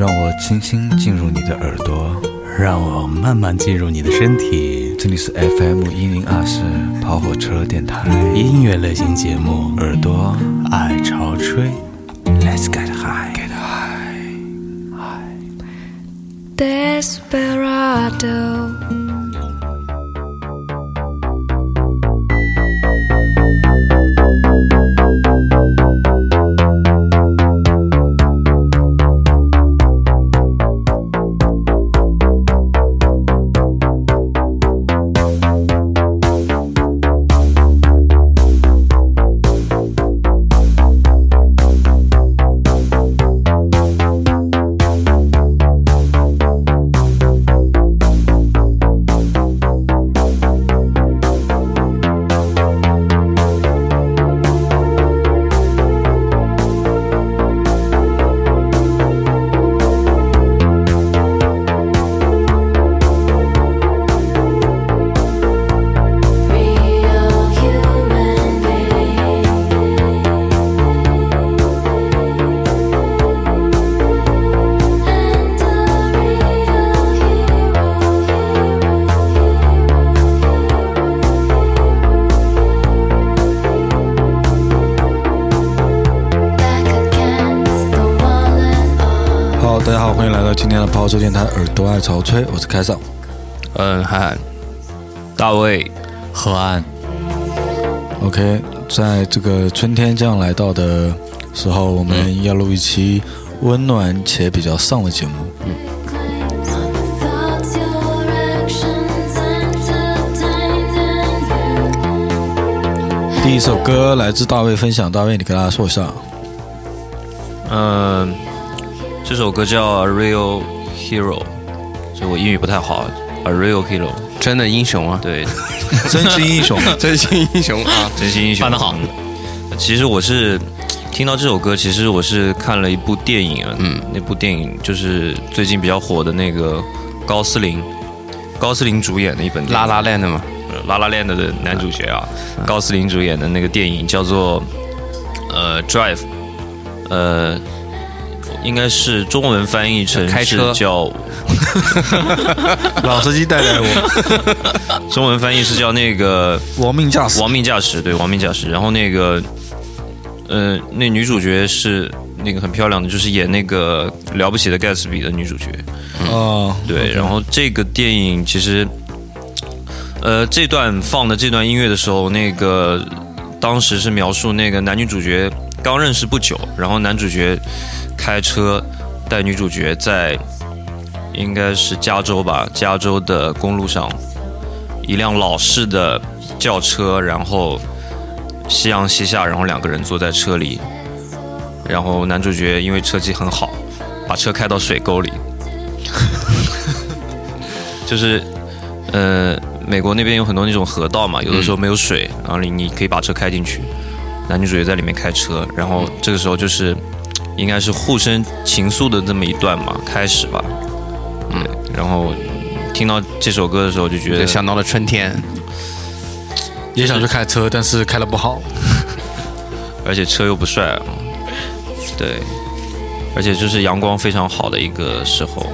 让我轻轻进入你的耳朵，让我慢慢进入你的身体。这里是 FM 一零二四跑火车电台音乐类型节目，耳朵爱潮吹，Let's get high, get high, high. Desperado. 跑车电台耳朵爱潮吹，我是开少。嗯，嗨，大卫，何安。OK，在这个春天将来到的时候，我们要录一期温暖且比较丧的节目。嗯。第一首歌来自大卫分享，大卫，你跟大家说一下。嗯，这首歌叫《Real》。Hero，所以我英语不太好，A real hero，真的英雄啊，对，真心英雄，真心英雄啊，真心英雄，翻得好。其实我是听到这首歌，其实我是看了一部电影啊，嗯，那部电影就是最近比较火的那个高斯林，高斯林主演的一本拉拉链的嘛，拉拉链的的男主角啊，高斯林主演的那个电影叫做呃 Drive，呃。应该是中文翻译成开车叫老司机带带我。中文翻译是叫那个亡命驾驶。亡命驾驶，对，亡命驾驶。然后那个，呃，那女主角是那个很漂亮的，就是演那个了不起的盖茨比的女主角。哦，对。然后这个电影其实，呃，这段放的这段音乐的时候，那个当时是描述那个男女主角刚认识不久，然后男主角。开车带女主角在应该是加州吧，加州的公路上，一辆老式的轿车，然后夕阳西下，然后两个人坐在车里，然后男主角因为车技很好，把车开到水沟里，就是呃，美国那边有很多那种河道嘛，有的时候没有水，然后你你可以把车开进去，男女主角在里面开车，然后这个时候就是。应该是互生情愫的这么一段嘛，开始吧。嗯，然后听到这首歌的时候，就觉得想到了春天，也想去开车，但是开的不好，而且车又不帅。对，而且就是阳光非常好的一个时候。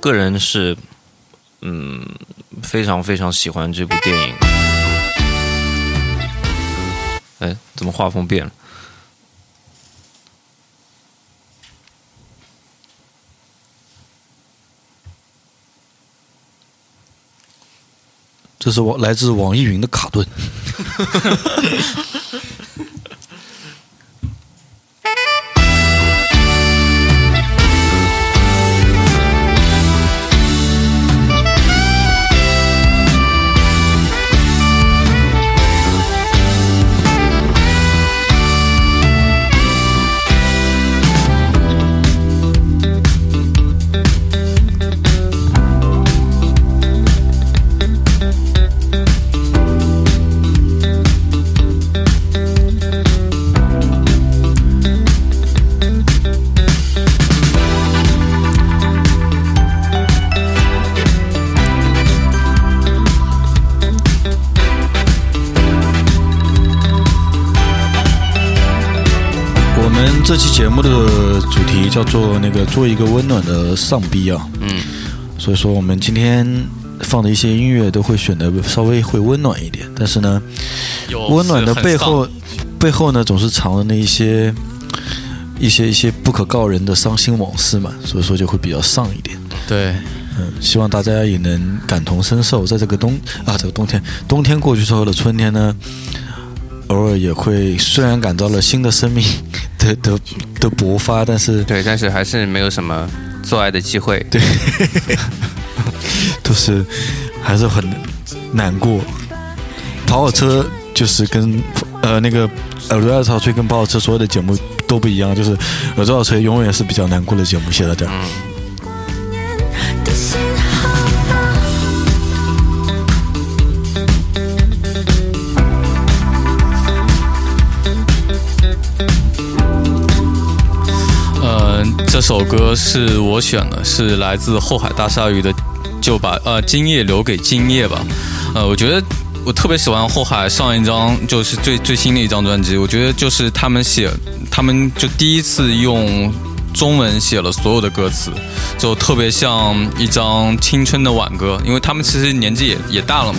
个人是，嗯，非常非常喜欢这部电影。哎，怎么画风变了？这这是网来自网易云的卡顿。叫做那个做一个温暖的丧逼啊，嗯，所以说我们今天放的一些音乐都会选的稍微会温暖一点，但是呢，有温暖的背后背后呢总是藏着那一些一些一些不可告人的伤心往事嘛，所以说就会比较丧一点。对，嗯，希望大家也能感同身受，在这个冬啊，这个冬天，冬天过去之后的春天呢，偶尔也会虽然感到了新的生命的的的勃发，但是对，但是还是没有什么做爱的机会。对，都是还是很难过。跑火车就是跟呃那个耳朵爱草吹跟跑火车所有的节目都不一样，就是耳朵爱草吹永远是比较难过的节目，谢谢大家。的这首歌是我选的，是来自后海大鲨鱼的，就把呃今夜留给今夜吧。呃，我觉得我特别喜欢后海上一张就是最最新的一张专辑，我觉得就是他们写，他们就第一次用中文写了所有的歌词，就特别像一张青春的挽歌，因为他们其实年纪也也大了嘛。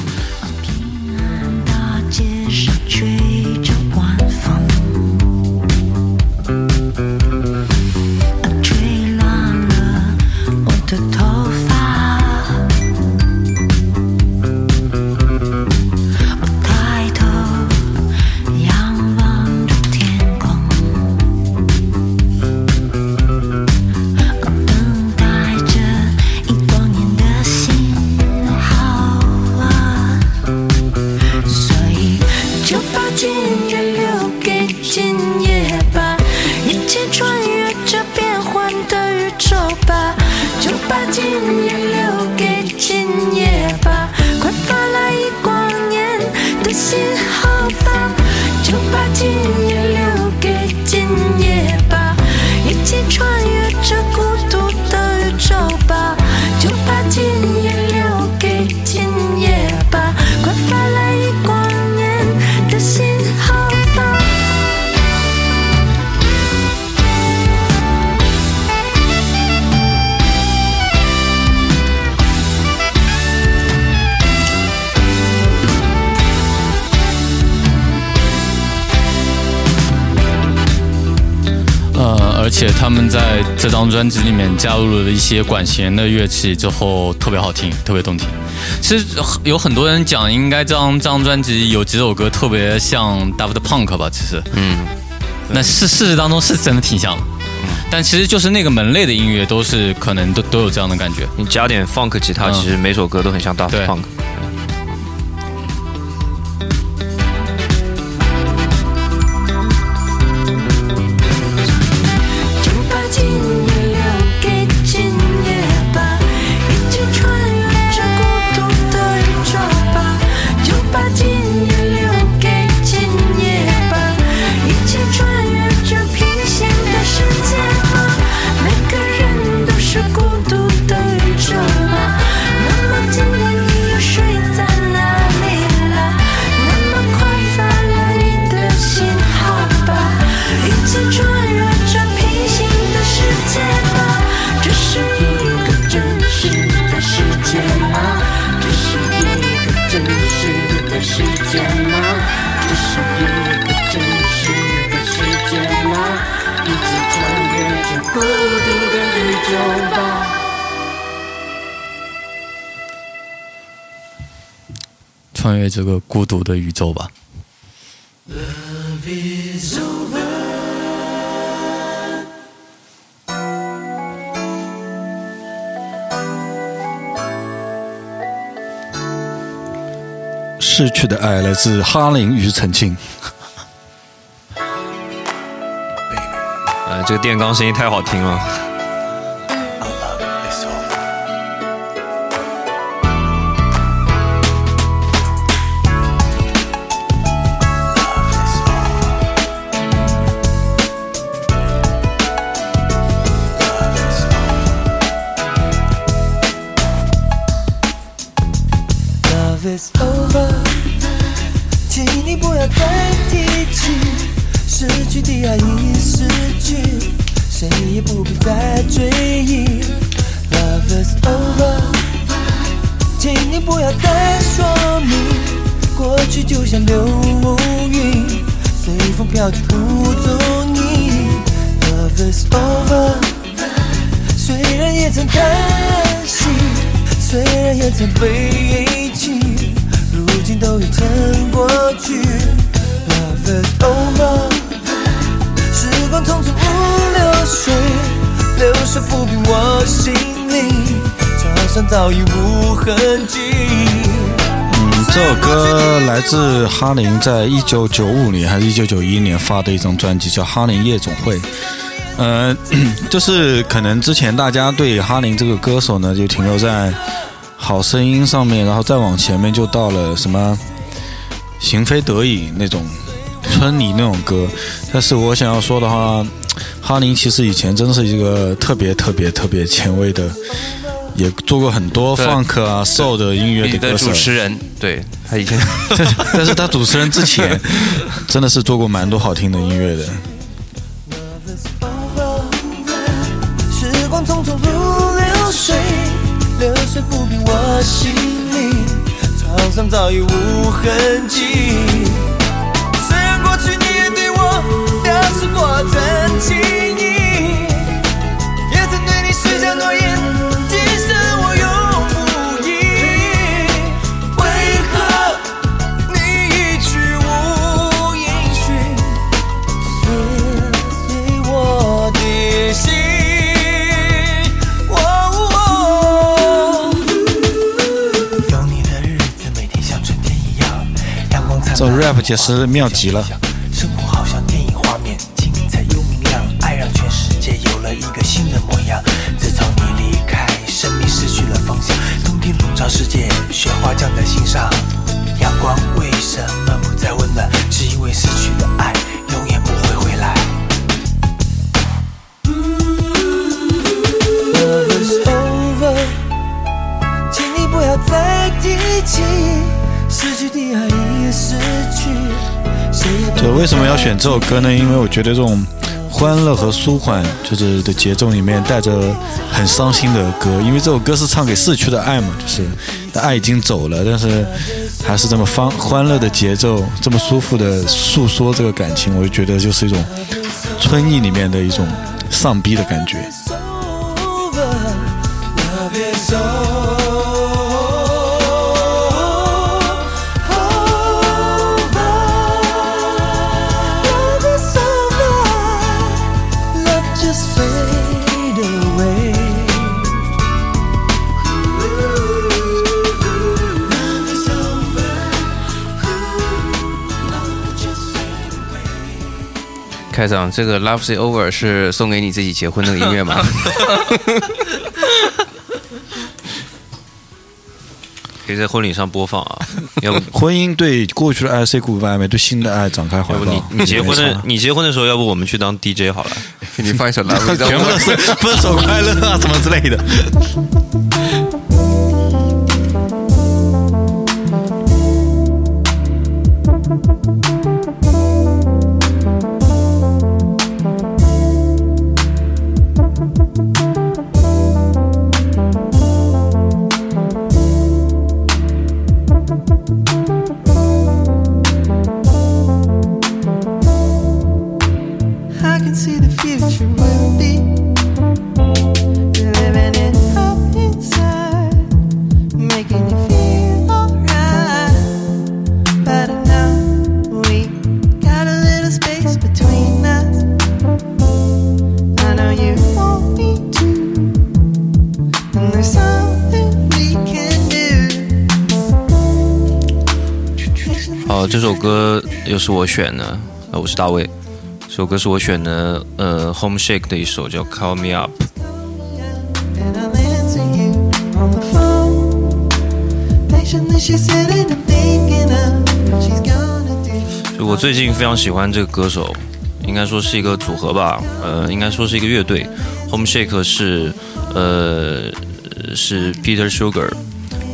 这张专辑里面加入了一些管弦的乐器之后，特别好听，特别动听。其实有很多人讲，应该这张这张专辑有几首歌特别像 Daft Punk 吧？其实，嗯，那事事实当中是真的挺像的。但其实就是那个门类的音乐，都是可能都都有这样的感觉。你加点 funk 吉他，嗯其实每首歌都很像 Daft 对 Punk。这个孤独的宇宙吧。逝去的爱来自哈林与陈庆。呃，这个电钢声音太好听了。伤早已无痕迹。嗯，这首歌来自哈林在一九九五年还是一九九一年发的一张专辑，叫《哈林夜总会》。呃，就是可能之前大家对哈林这个歌手呢，就停留在《好声音》上面，然后再往前面就到了什么《行非得已》那种村里那种歌。但是我想要说的话，哈林其实以前真的是一个特别特别特别前卫的，也做过很多对 funk 啊、soul 的音乐你的的歌手主。持人，对他以前 但是他主持人之前 真的是做过蛮多好听的音乐的。Love is over，时光匆匆如流水，流水抚平我心灵，创伤早已无痕迹。虽然过去你也对我表示过真情意，也曾对你许下诺言，这。rap 解释妙极了。生活好像电影画面，精彩又明亮，爱让全世界有了一个新的模样。自从你离开，生命失去了方向，冬天笼罩世界，雪花降在心上。为什么要选这首歌呢？因为我觉得这种欢乐和舒缓，就是的节奏里面带着很伤心的歌。因为这首歌是唱给逝去的爱嘛，就是爱已经走了，但是还是这么方欢乐的节奏，这么舒服的诉说这个感情，我就觉得就是一种春意里面的一种丧逼的感觉。开场这个 Love Is Over 是送给你自己结婚那个音乐吗？可以在婚礼上播放啊。要不，婚姻对过去的爱 say goodbye，对新的爱展开怀抱要不你。你结婚的你结婚的时候，要不我们去当 DJ 好了。给 你放一首 Love Is 全部都 Over。是分手快乐啊，什么之类的。哦，这首歌又是我选的，呃，我是大卫。这首歌是我选的，呃，Home Shake 的一首叫《Call Me Up》。就我最近非常喜欢这个歌手，应该说是一个组合吧，呃，应该说是一个乐队。Home Shake 是呃是 Peter Sugar，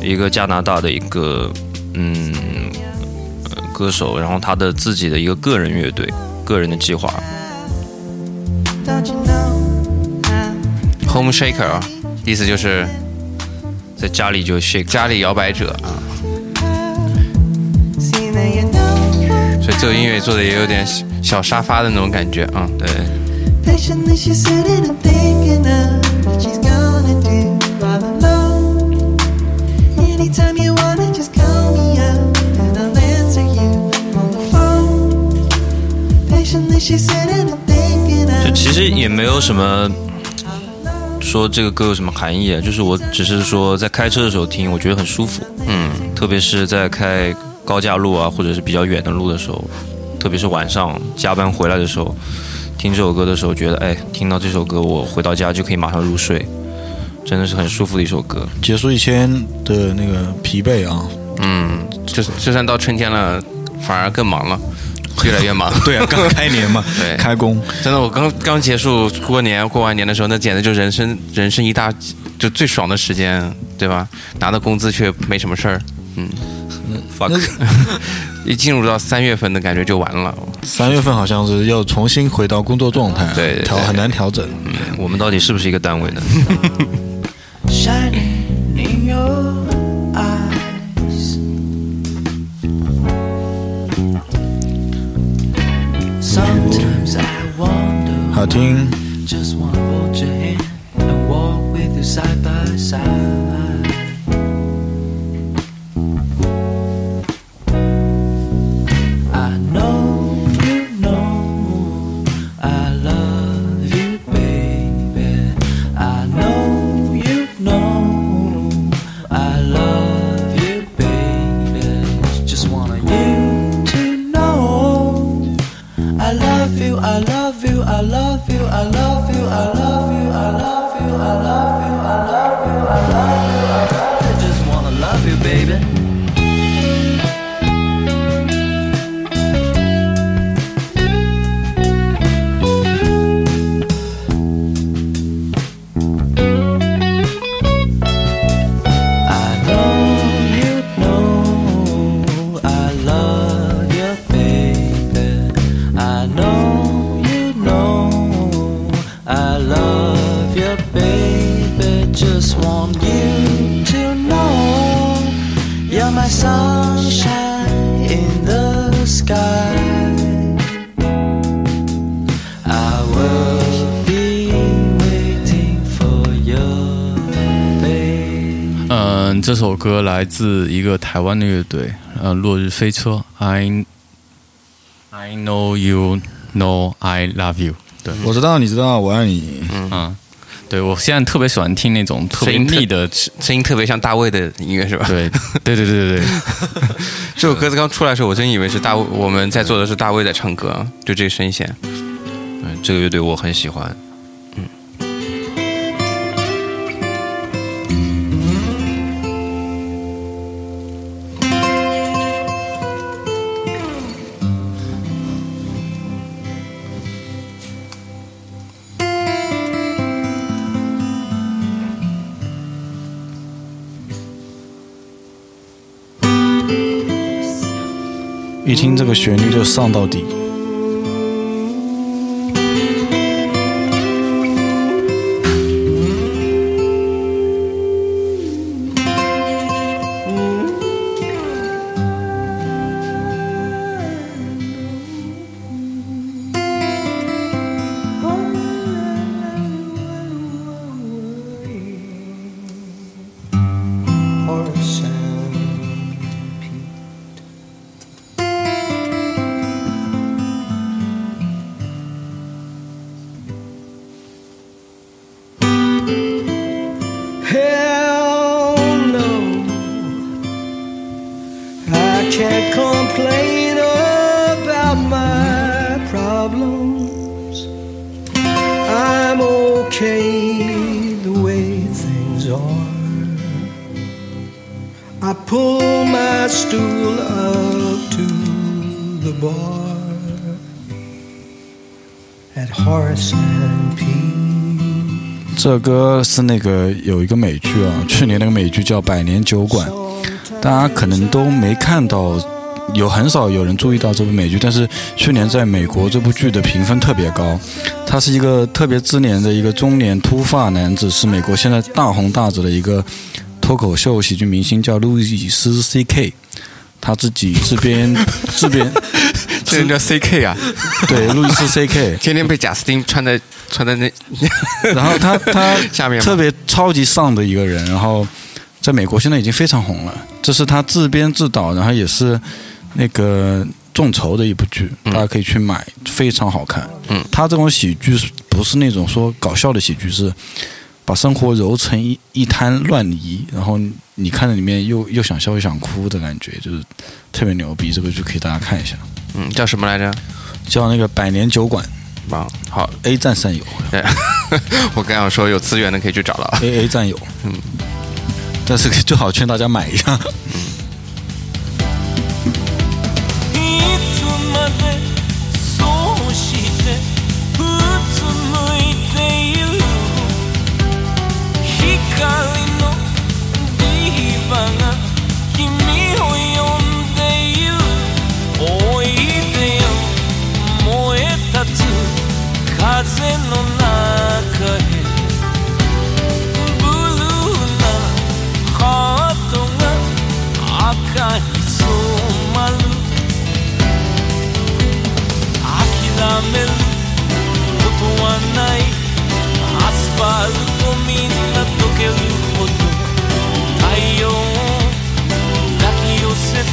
一个加拿大的一个嗯、呃歌手，然后他的自己的一个个人乐队，个人的计划。Home Shaker 啊，意思就是在家里就 shake，家里摇摆者啊.所以这个音乐做的也有点小小沙发的那种感觉啊。对，就其实也没有什么说这个歌有什么含义啊，就是我只是说在开车的时候听，我觉得很舒服。嗯，特别是在开高架路啊，或者是比较远的路的时候，特别是晚上加班回来的时候，听这首歌的时候，觉得哎，听到这首歌，我回到家就可以马上入睡，真的是很舒服的一首歌。结束一天的那个疲惫啊。嗯，就就算到春天了，反而更忙了，越来越忙。对啊，刚开年嘛，对开工。真的，我刚刚结束过年，过完年的时候，那简直就人生人生一大就最爽的时间，对吧？拿到工资却没什么事儿，嗯 fuck，一进入到三月份的感觉就完了。三月份好像是要重新回到工作状态，对对对调很难调整。我们到底是不是一个单位的？好听，just wanna hold your hand and walk with you side by side. I know you know I love you, baby. I know you know I love you, baby. Just want you love you, I love you, I love you, I love you, I love you, I love you, I love you, I love you, I love you, I love you. Just wanna love you, baby. 首歌来自一个台湾的乐队，呃，落日飞车。I I know you know I love you。对，我知道，你知道，我爱你。嗯，对我现在特别喜欢听那种特别声音的，声音特别像大卫的音乐是吧？对对对对对对，这首歌刚出来的时候，我真以为是大卫，我们在做的是大卫在唱歌，啊就这个声线。嗯，这个乐队我很喜欢。听这个旋律就上到底。这歌是那个有一个美剧啊，去年那个美剧叫《百年酒馆》，大家可能都没看到，有很少有人注意到这部美剧，但是去年在美国这部剧的评分特别高。他是一个特别知年的一个中年秃发男子，是美国现在大红大紫的一个脱口秀喜剧明星，叫路易斯 C.K。他自己自编自编，这人叫 CK 啊，对，路易斯 C.K。天天被贾斯汀穿在穿在那，然后他他 下面特别超级丧的一个人，然后在美国现在已经非常红了。这是他自编自导，然后也是那个众筹的一部剧，大家可以去买，非常好看。嗯，他这种喜剧是不是那种说搞笑的喜剧，是把生活揉成一一滩乱泥，然后你看着里面又又想笑又想哭的感觉，就是特别牛逼。这个剧可以大家看一下，嗯，叫什么来着？叫那个百年酒馆啊，好，A 站上有对，我刚想说有资源的可以去找了啊。，A A 站有，嗯，但是最好劝大家买一下。いけるほど太陽を抱き寄せて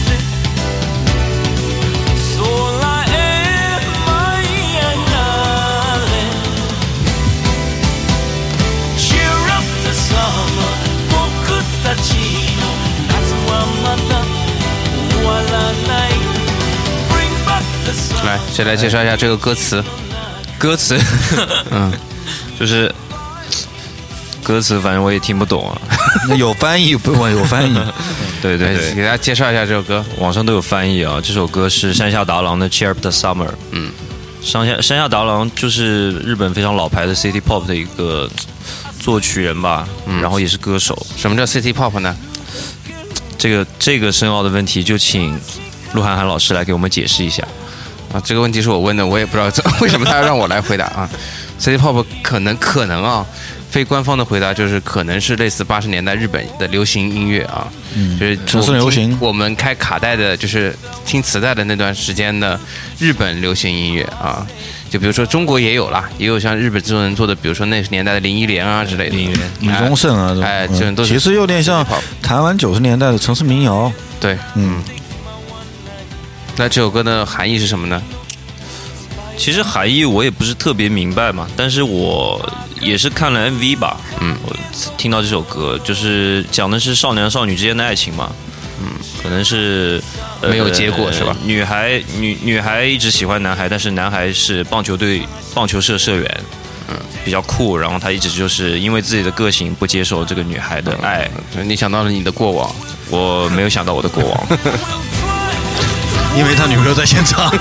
空へ舞い上がれ Cheer up the summer 僕たちの夏はまだ終わらない Bring back the summer 来，谁来介绍一下这个歌词？歌词，嗯，就是 歌词，反正我也听不懂啊。那有翻译不？有翻译。对对对，给大家介绍一下这首歌。网上都有翻译啊。这首歌是山下达郎的《Cheer Up the Summer》。嗯，山下山下达郎就是日本非常老牌的 City Pop 的一个作曲人吧，然后也是歌手。什么叫 City Pop 呢？这个这个深奥的问题，就请鹿晗晗老师来给我们解释一下。啊，这个问题是我问的，我也不知道 为什么他要让我来回答啊。City Pop 可能可能啊，非官方的回答就是可能是类似八十年代日本的流行音乐啊，嗯就是城市流行我们开卡带的，就是听磁带的那段时间的日本流行音乐啊。就比如说中国也有啦，也有像日本制作人做的，比如说那个年代的林忆莲啊之类的。林忆莲李宗盛啊，哎，嗯这种都其实有点像台湾九十年代的城市民谣。对，嗯，那这首歌的含义是什么呢？其实含义我也不是特别明白嘛，但是我也是看了 MV 吧，嗯，我听到这首歌就是讲的是少男少女之间的爱情嘛，嗯，可能是、呃没有结果是吧？女孩女女孩一直喜欢男孩，但是男孩是棒球队棒球社社员，嗯，比较酷，然后他一直就是因为自己的个性不接受这个女孩的爱，你想到了你的过往，我没有想到我的过往。因为他女朋友在现场。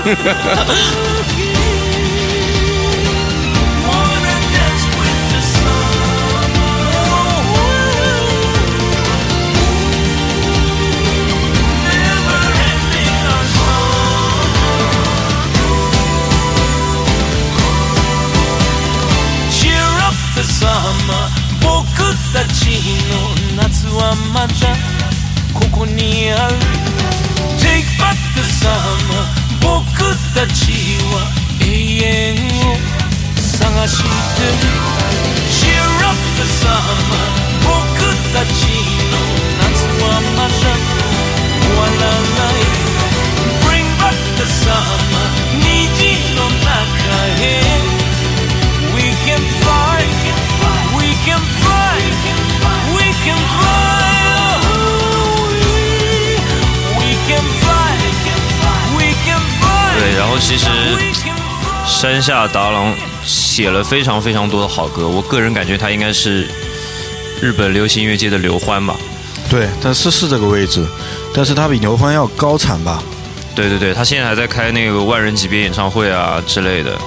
永遠を探してる」「シェラップ様僕たちは」其实山下达郎写了非常非常多的好歌，我个人感觉他应该是日本流行音乐界的刘欢吧。对，但是是这个位置，但是他比刘欢要高产吧？对对对，他现在还在开那个万人级别演唱会啊之类的，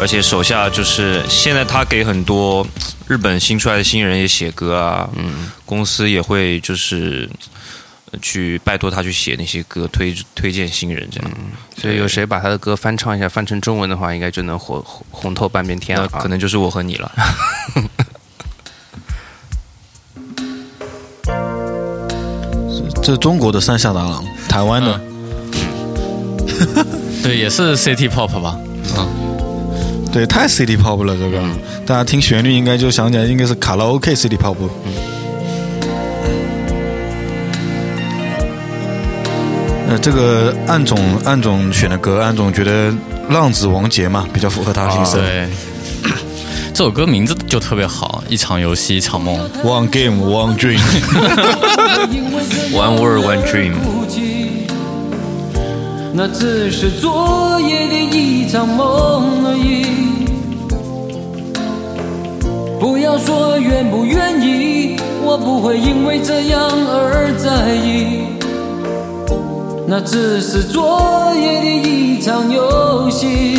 而且手下就是现在他给很多日本新出来的新人也写歌啊，嗯，公司也会就是呃去拜托他去写那些歌，推推荐新人这样。所以有谁把他的歌翻唱一下，翻成中文的话，应该就能火红红透半边天那了啊。可能就是我和你了。这是中国的三下达郎，台湾的。对，也是 City Pop 吧？嗯对，太 City Pop 了，这个、大家听旋律应该就想起来，应该是卡拉 OK City Pop。呃，这个暗总暗总选的歌，暗总觉得浪子王杰嘛比较符合他的心声。对，这首歌名字就特别好，一场游戏一场梦。One game, one dream。One word, one dream。那只是昨夜的一场梦而已。不要说愿不愿意，我不会因为这样而在意。那只是昨夜的一场游戏。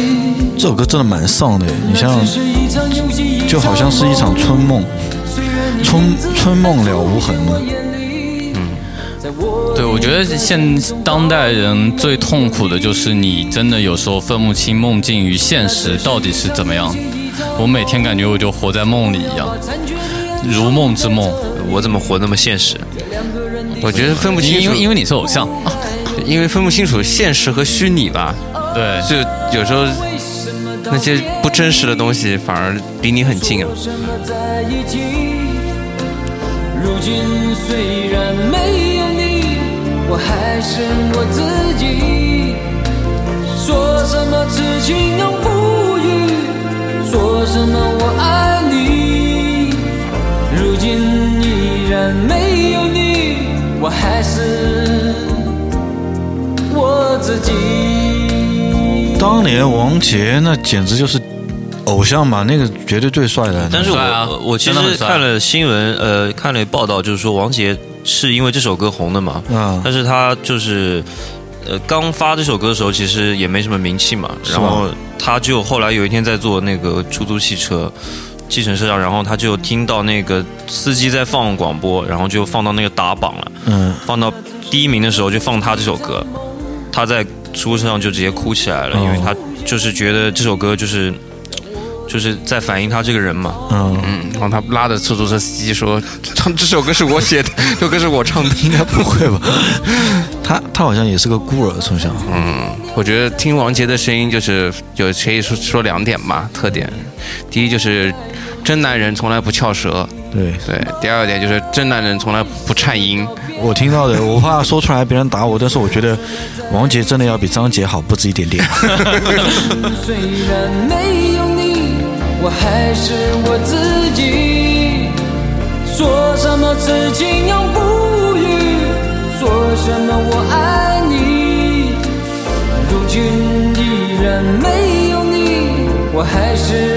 这首歌真的蛮丧的，你像那只是一场游戏，就好像是一场春梦，春春梦了无痕嗯。对，我觉得现当代人最痛苦的就是你真的有时候分不清梦境与现实到底是怎么样。我每天感觉我就活在梦里一样，如梦之梦。我怎么活那么现实？我觉得分不清，因为因为你是偶像，因为分不清楚现实和虚拟吧，对，就有时候那些不真实的东西反而离你很近啊。什么在一起？如今虽然没有你，我还是我自己。说什么痴情永不渝，说什么我爱你。如今依然没有你，我还是我自己。当年王杰那简直就是偶像嘛，那个绝对最帅的。但是我、啊。我其实看了新闻，呃，看了报道，就是说王杰是因为这首歌红的嘛，啊。但是他就是呃刚发这首歌的时候，其实也没什么名气嘛，然后他就后来有一天在坐那个出租汽车。计程车上，然后他就听到那个司机在放广播，然后就放到那个打榜了，嗯，放到第一名的时候就放他这首歌，他在出租车上就直接哭起来了，哦因为他就是觉得这首歌就是就是在反映他这个人嘛，嗯，嗯，然后他拉着出租车司机说：“唱 这首歌是我写的，这首歌是我唱的。应 该不会吧？他他好像也是个孤儿，从小。”嗯我觉得听王杰的声音就是有可以说说两点吧，特点。第一就是真男人从来不翘舌，对对；第二点就是真男人从来不颤音。我听到的，我怕说出来别人打我，但是我觉得王杰真的要比张杰好不止一点点。虽然没有你，我还是我自己。说什么痴情永不渝，说什么我爱你。如今依然没有你，我还是我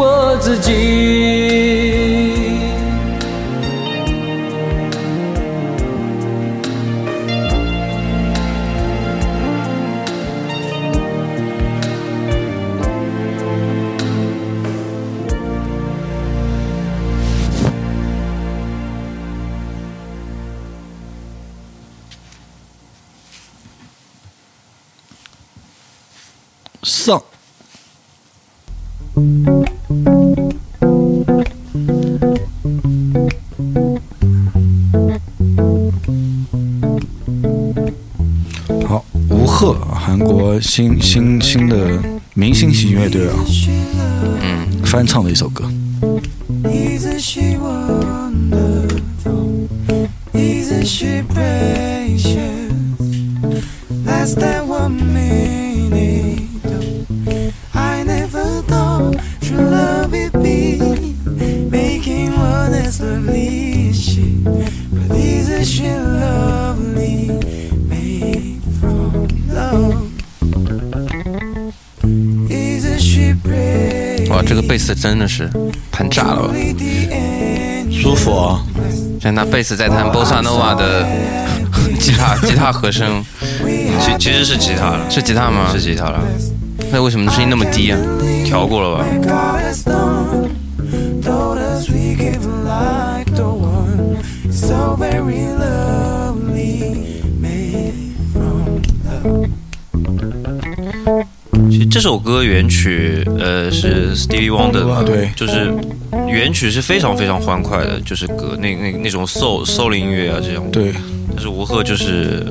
我自己。新新新的明星型乐队啊，嗯，翻唱的一首歌。Is? it she 贝斯真的是弹炸了吧.舒服啊！像拿贝斯在弹 bossa nova 的 吉他吉他和声，其其实是吉他了，是吉他吗？是吉他了，那为什么声音那么低啊？调过了吧？这首歌原曲呃是 Stevie Wonder 的，对。就是原曲是非常非常欢快的，就是歌那那那种 soul soul 音乐啊这种。对。但是吴赫就是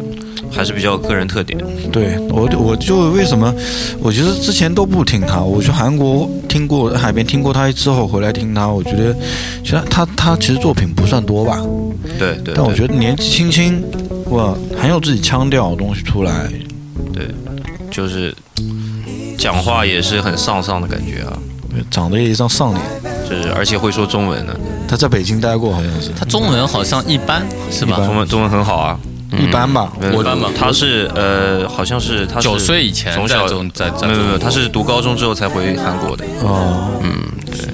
还是比较有个人特点。对，我我就为什么，我觉得之前都不听他，我去韩国听过海边听过他之后回来听他，我觉得其实他他其实作品不算多吧，对对，但我觉得得年纪轻轻，哇，很有自己腔调的东西出来，对，就是讲话也是很丧丧的感觉啊，长得也一张上脸。就是而且会说中文的，他在北京待过，好像是他中文好像一般，是吧？中文中文很好啊。一般吧。我般吧他是呃，好像是他是九岁以前在从小在在没有没有，他是读高中之后才回韩国的。哦，嗯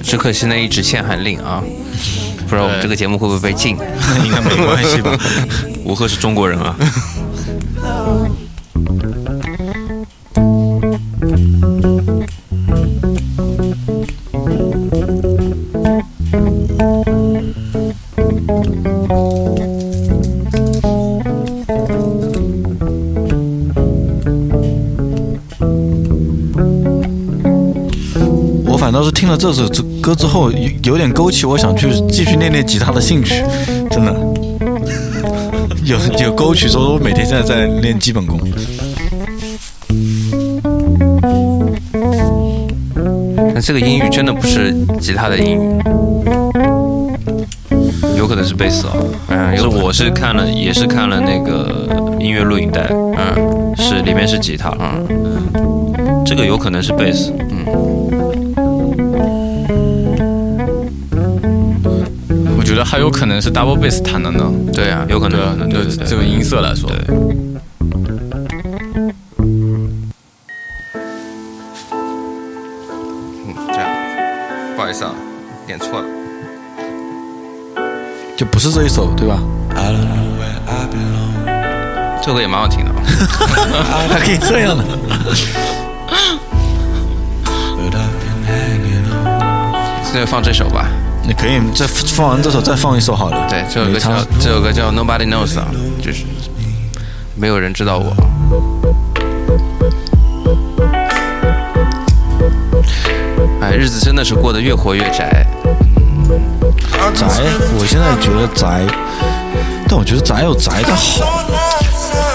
只可惜那一纸限韩令啊，不知道我们这个节目会不会被禁？应该没关系吧？吴赫是中国人啊。这首歌之后，有有点勾起我想去继续练练吉他的兴趣，真的。有有勾起说，我每天现在在练基本功。那这个英语真的不是吉他的英语，有可能是贝斯啊。嗯，是有我是看了，也是看了那个音乐录影带，嗯是里面是吉他，嗯，这个有可能是贝斯。我得还有可能是 double bass 弹的呢。对啊，有可能对啊，对对对就这个音色来说，对嗯，这样，不好意思啊，点错了。就不是这一首，对吧？这首歌也蛮好听的，还 可以这样的。那就放这首吧。你可以再放完这首，再放一首好了。对，这首歌叫这首歌叫 Nobody Knows 啊，就是没有人知道我。哎，日子真的是过得越活越宅。宅，我现在觉得宅，但我觉得宅有宅的好。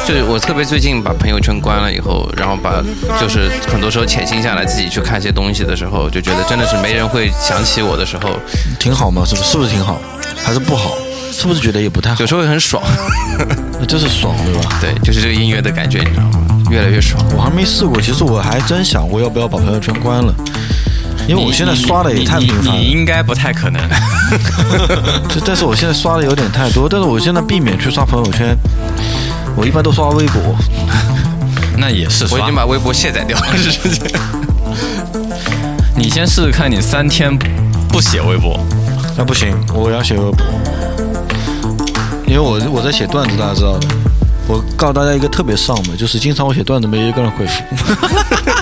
就是我特别最近把朋友圈关了以后，然后把就是很多时候潜心下来自己去看一些东西的时候，就觉得真的是没人会想起我的时候，挺好吗？是不是？是不是挺好？还是不好？是不是觉得也不太好有？时候会很爽。就是爽，对吧？对，就是这个音乐的感觉，你知道吗？越来越爽。我还没试过，其实我还真想过要不要把朋友圈关了，因为我现在刷的也太频繁你。应该不太可能。就但是我现在刷的有点太多，但是我现在避免去刷朋友圈，我一般都刷微博。那也是刷我已经把微博卸载掉了，直接。你先试试看，你三天不写微博，那不行，我要写微博，因为我我在写段子，大家知道的。我告诉大家一个特别丧的，就是经常我写段子没一个人回复。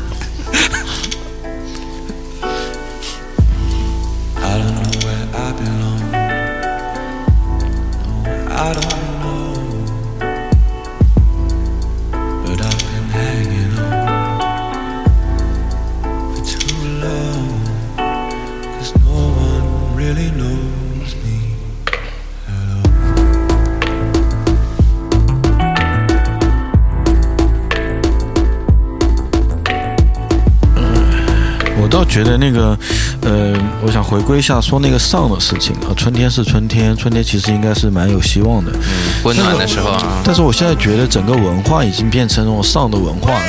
觉得那个，呃，我想回归一下说那个上的事情啊。春天是春天，春天其实应该是蛮有希望的。嗯温暖的时候啊，但是我现在觉得整个文化已经变成那种上的文化了。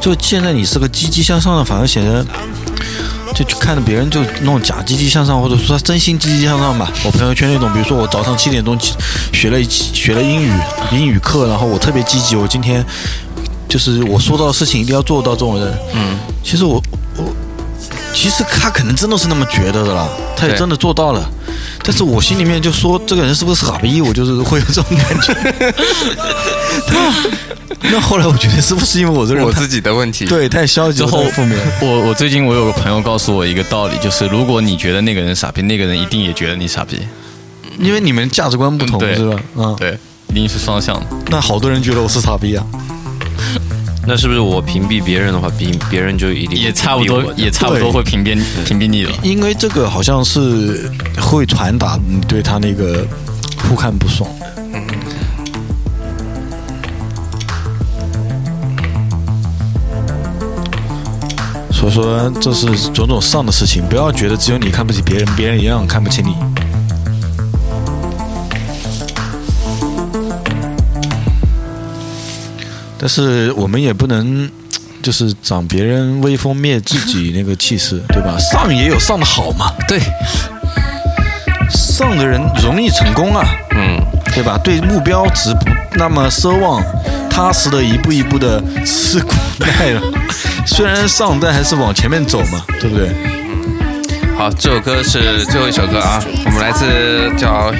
就现在你是个积极向上的，反而显得就就看着别人就那种假积极向上，或者说他真心积极向上吧。我朋友圈那种，比如说我早上七点钟起学了一学了英语英语课，然后我特别积极，我今天就是我说到的事情一定要做到这种人。嗯，其实我我其实他可能真的是那么觉得的啦，他也真的做到了。但是我心里面就说，这个人是不是傻逼？我就是会有这种感觉。那后来我觉得是不是因为我这个人我自己的问题。对太消极了，之后太负面？我我最近我有个朋友告诉我一个道理，就是如果你觉得那个人傻逼，那个人一定也觉得你傻逼。因为你们价值观不同，对是吧？嗯，对，一定是双向的。那好多人觉得我是傻逼啊。那是不是我屏蔽别人的话，屏别人就一定也差不多也差不多会屏蔽屏蔽你了。因为这个好像是会传达你对他那个互看不爽。所以说，这是种种上的事情，不要觉得只有你看不起别人，别人一样看不起你。但是我们也不能，就是长别人威风，灭自己那个气势，对吧？上也有上的好嘛，对，上的人容易成功啊，嗯，对吧？对目标值不那么奢望，踏实的一步一步的吃苦耐劳。虽然上，但还是往前面走嘛，对不对？好，这首歌是最后一首歌啊，我们来自叫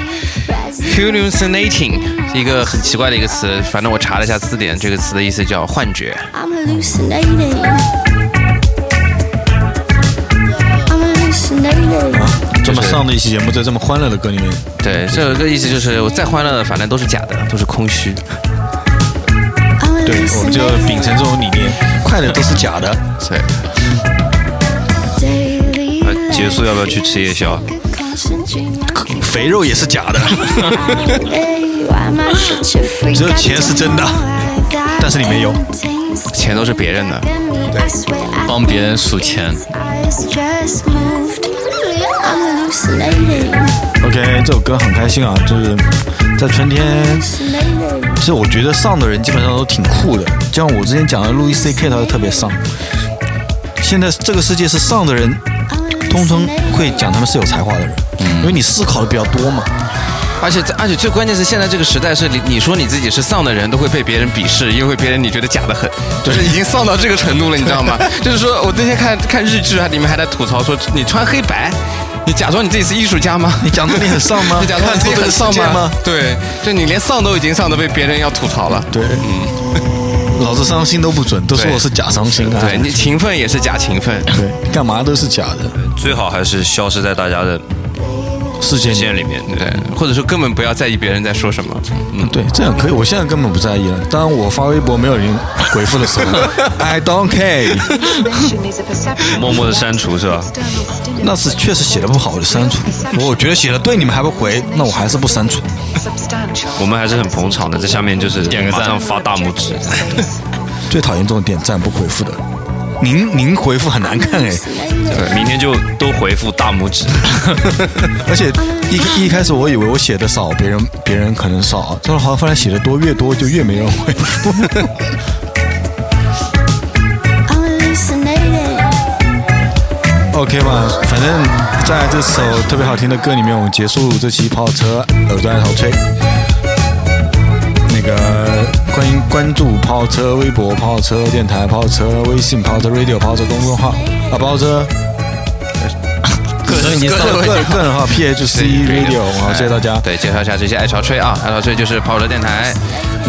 hallucinating，是一个很奇怪的一个词，反正我查了一下字典，这个词的意思叫幻觉。I'm hallucinating. I'm hallucinating. 这么上的一期节目，在这么欢乐的歌里面，对，这首歌意思就是我再欢乐的，反正都是假的，都是空虚。对，我们就秉承这种理念，快乐都是假的。对结束要不要去吃夜宵？肥肉也是假的，只只有钱是真的但是你没有。钱都是别人的。帮别人数钱。OK，这首歌很开心啊，就是在春天。其实我觉得上的人基本上都挺酷的，就像我之前讲的路易 C K，他就特别上。现在这个世界是上的人，通常会讲他们是有才华的人，因为你思考的比较多嘛。而且而且最关键是现在这个时代是你你说你自己是丧的人，都会被别人鄙视，因为别人你觉得假的很，就是已经丧到这个程度了，你知道吗？就是说我那天看看日剧啊，里面还在吐槽说你穿黑白。你假装你自己是艺术家吗？你假装你很丧吗？你假装你自己很丧吗？对，就你连丧都已经丧的被别人要吐槽了。对，老子伤心都不准，都说我是假伤心啊。对你勤奋也是假勤奋。对，干嘛都是假的。最好还是消失在大家的视线视线里面。对，或者说根本不要在意别人在说什么。嗯，对，这样可以。我现在根本不在意了。当我发微博没有人回复的时候，I don't care。默默的删除是吧？那是确实写的不好，我就删除。我觉得写的对，你们还不回，那我还是不删除。我们还是很捧场的，在下面就是点个赞发大拇指。最讨厌这种点赞不回复的。您您回复很难看哎，对，明天就都回复大拇指。而且一一开始我以为我写的少，别人别人可能少，但是好像发现写的多，越多就越没人回复。OK 吧，反正在这首特别好听的歌里面，我们结束这期跑车耳朵爱好吹。那个欢迎关注跑车微博、跑车电台、跑车微信、跑车 Radio、跑车公众号啊，跑车个人个人个人号 PHC Radio，好，谢谢大家。对，介绍一下这些爱潮吹啊，爱潮吹就是跑车电台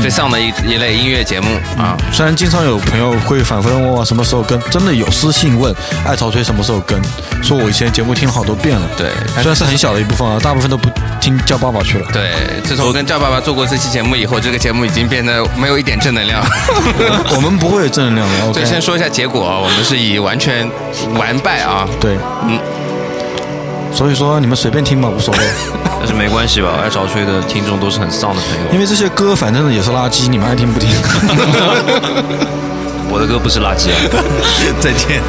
最丧的一一类音乐节目啊。虽然经常有朋友会反复地问我什么时候更，真的有私信问爱潮吹什么时候更，说我以前节目听了好多遍了，对，虽然是很小的一部分啊，大部分都不听叫爸爸去了。对，自从跟叫爸爸做过这期节目以后，这个节目已经变得没有一点正能量。我们不会有正能量的。对，先说一下结果啊，我们是以完全完败啊。对，嗯。所以说你们随便听吧，无所谓。但是没关系吧？爱潮吹的听众都是很丧的朋友。因为这些歌反正也是垃圾，你们爱听不听。我的歌不是垃圾啊。再见。